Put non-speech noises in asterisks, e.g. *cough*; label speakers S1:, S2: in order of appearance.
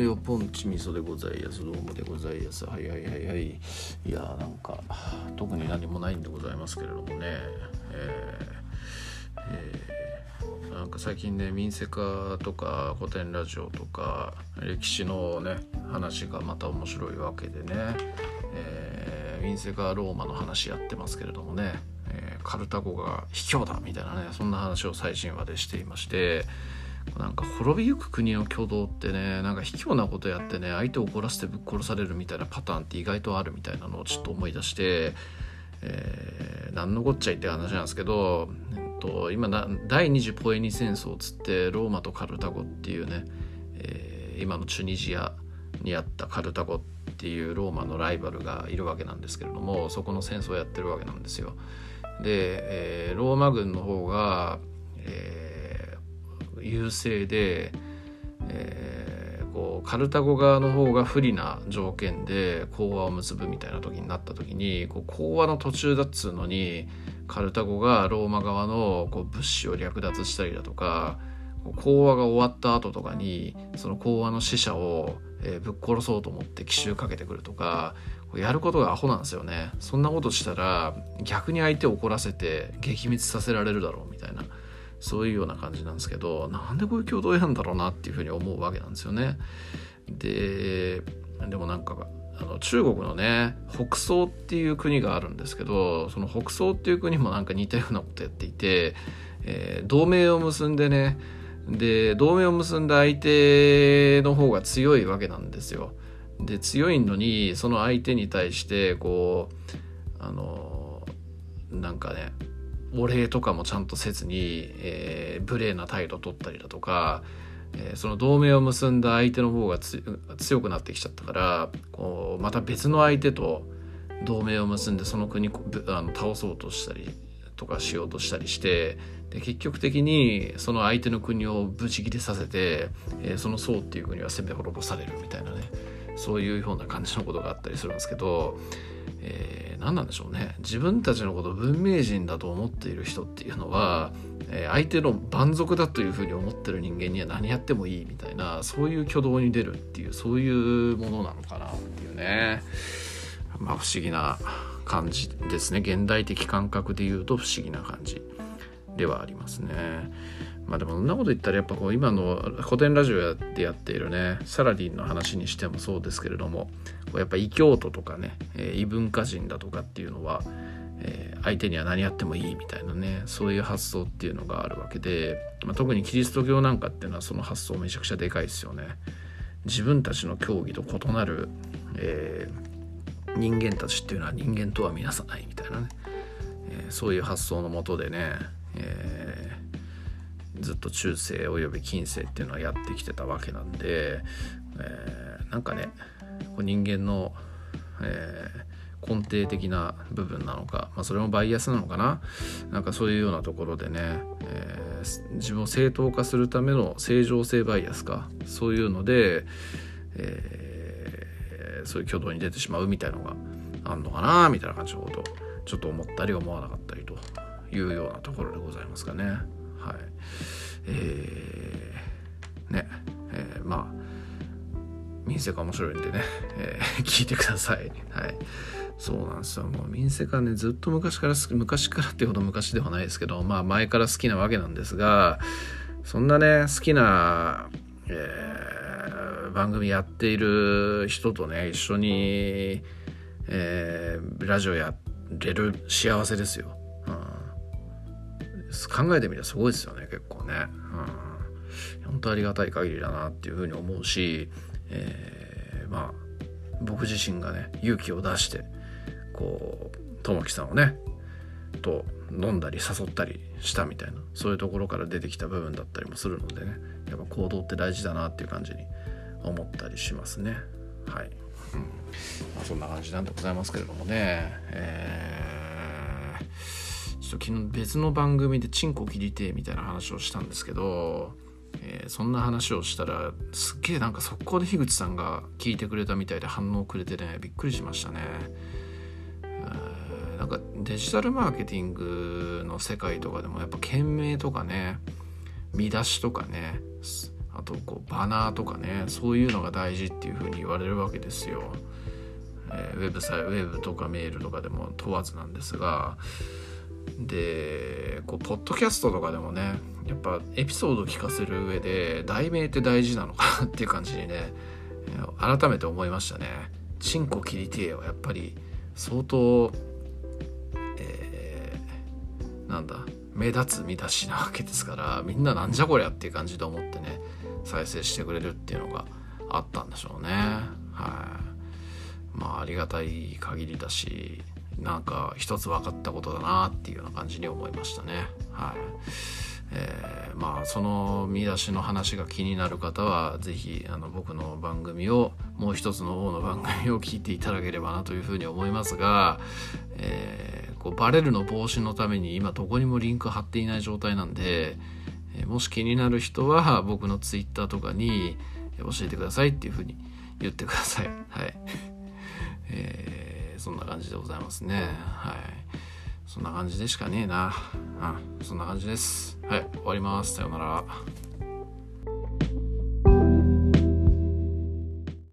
S1: いよポンチ味噌でございますどうもでござい。ますはいはいはいはい。いやーなんか特に何もないんでございますけれどもね。えーえーなんか最近ね民生化とか古典ラジオとか歴史のね話がまた面白いわけでね、えー、民生化ローマの話やってますけれどもね、えーカルタゴが卑怯だみたいなねそんな話を最新話でしていまして。なんか滅びゆく国の挙動ってねなんか卑怯なことやってね相手を怒らせてぶっ殺されるみたいなパターンって意外とあるみたいなのをちょっと思い出して、えー、何のこっちゃいって話なんですけど、えっと、今第二次ポエニ戦争つってローマとカルタゴっていうね、えー今のチュニジアにあったカルタゴっていうローマのライバルがいるわけなんですけれどもそこの戦争をやってるわけなんですよ。で、えーローマ軍の方が、優勢で、えーこうカルタゴ側の方が不利な条件で講和を結ぶみたいな時になった時にこう講和の途中だっつうのにカルタゴがローマ側のこう物資を略奪したりだとか講和が終わった後とかにその講和の死者を、えーぶっ殺そうと思って奇襲かけてくるとかやることがアホなんですよね。そんなことしたら逆に相手を怒らせて撃滅させられるだろうみたいな。そういうような感じなんですけどなんでこういう共同やんだろうなっていうふうに思うわけなんですよね。ででもなんかあの中国のね北宋っていう国があるんですけどその北宋っていう国もなんか似たようなことやっていて、えー同盟を結んでねで同盟を結んだ相手の方が強いわけなんですよ。で強いのにその相手に対してこうあのなんかねお礼とかもちゃんとせずに、えー無礼な態度を取ったりだとか、えーその同盟を結んだ相手の方が強くなってきちゃったからこうまた別の相手と同盟を結んでその国こぶあの倒そうとしたりとかしようとしたりしてで結局的にその相手の国をブチ切れさせて、えーその宋っていう国は攻め滅ぼされるみたいなね。そういうような感じのことがあったりするんですけど、えー何なんでしょうね。自分たちのことを文明人だと思っている人っていうのは、えー相手の蛮族だというふうに思ってる人間には何やってもいいみたいなそういう挙動に出るっていうそういうものなのかなっていうね。まあ不思議な感じですね。現代的感覚で言うと不思議な感じではありますね。まあでもそんなこと言ったらやっぱこう今の古典ラジオでやっているねサラディンの話にしてもそうですけれどもやっぱ異教徒とかね、え異文化人だとかっていうのは、え相手には何やってもいいみたいなねそういう発想っていうのがあるわけで、まあ、特にキリスト教なんかっていうのはその発想めちゃくちゃでかいですよね。自分たちの教義と異なる、えー人間たちっていうのは人間とは見なさないみたいなね、えーそういう発想のもとでね、ずっと中世および近世っていうのはやってきてたわけなんで、えーなんかねこう人間の、えー根底的な部分なのか、まあ、それもバイアスなのかな？なんかそういうようなところでね、えー自分を正当化するための正常性バイアスか？そういうので、えーそういう挙動に出てしまうみたいのがあんのかな？みたいな感じのことちょっと思ったり思わなかったりというようなところでございますかね。はいえーねえーまあ民生が面白いんでね、えー *laughs* 聞いてください。はい。そうなんですよ。もう民生がね、ずっと昔から、昔からっていうほど昔ではないですけど、まあ前から好きなわけなんですが、そんなね、好きな、えー番組やっている人とね、一緒に、えーラジオやれる幸せですよ。考えてみればすごいですよね、結構ね。うん、本当ありがたい限りだなっていうふうに思うし、えーまあ僕自身がね勇気を出してこう友樹さんをねと飲んだり誘ったりしたみたいなそういうところから出てきた部分だったりもするのでねやっぱ行動って大事だなっていう感じに思ったりしますね。はい、うん。まあ、そんな感じなんでございますけれどもね。えーょっと昨日別の番組でチンコ切りてえみたいな話をしたんですけどえーそんな話をしたらすっげえなんか速攻で樋口さんが聞いてくれたみたいで反応くれてねびっくりしましたね。なんかデジタルマーケティングの世界とかでもやっぱ件名とかね見出しとかねあとこうバナーとかねそういうのが大事っていうふうに言われるわけですよ。ウェブとかメールとかでも問わずなんですがでこうポッドキャストとかでもねやっぱエピソード聞かせる上で題名って大事なのかなっていう感じにね改めて思いましたね。チンコ切りてえはやっぱり相当、えー、なんだ目立つ見出しなわけですからみんななんじゃこりゃっていう感じで思ってね再生してくれるっていうのがあったんでしょうねはいまあありがたい限りだしなんか一つ分かったことだなっていうような感じに思いましたねはいえー、まあその見出しの話が気になる方は是非あの僕の番組をもう一つの方の番組を聞いていただければなというふうに思いますが、えーこうバレるの防止のために今どこにもリンク貼っていない状態なんで、えもし気になる人は僕の Twitter とかに教えてくださいっていうふうに言ってください。はい。えー、そんな感じでございますね。はい。そんな感じでしかねえな。うん、そんな感じです。はい、終わります。さようなら。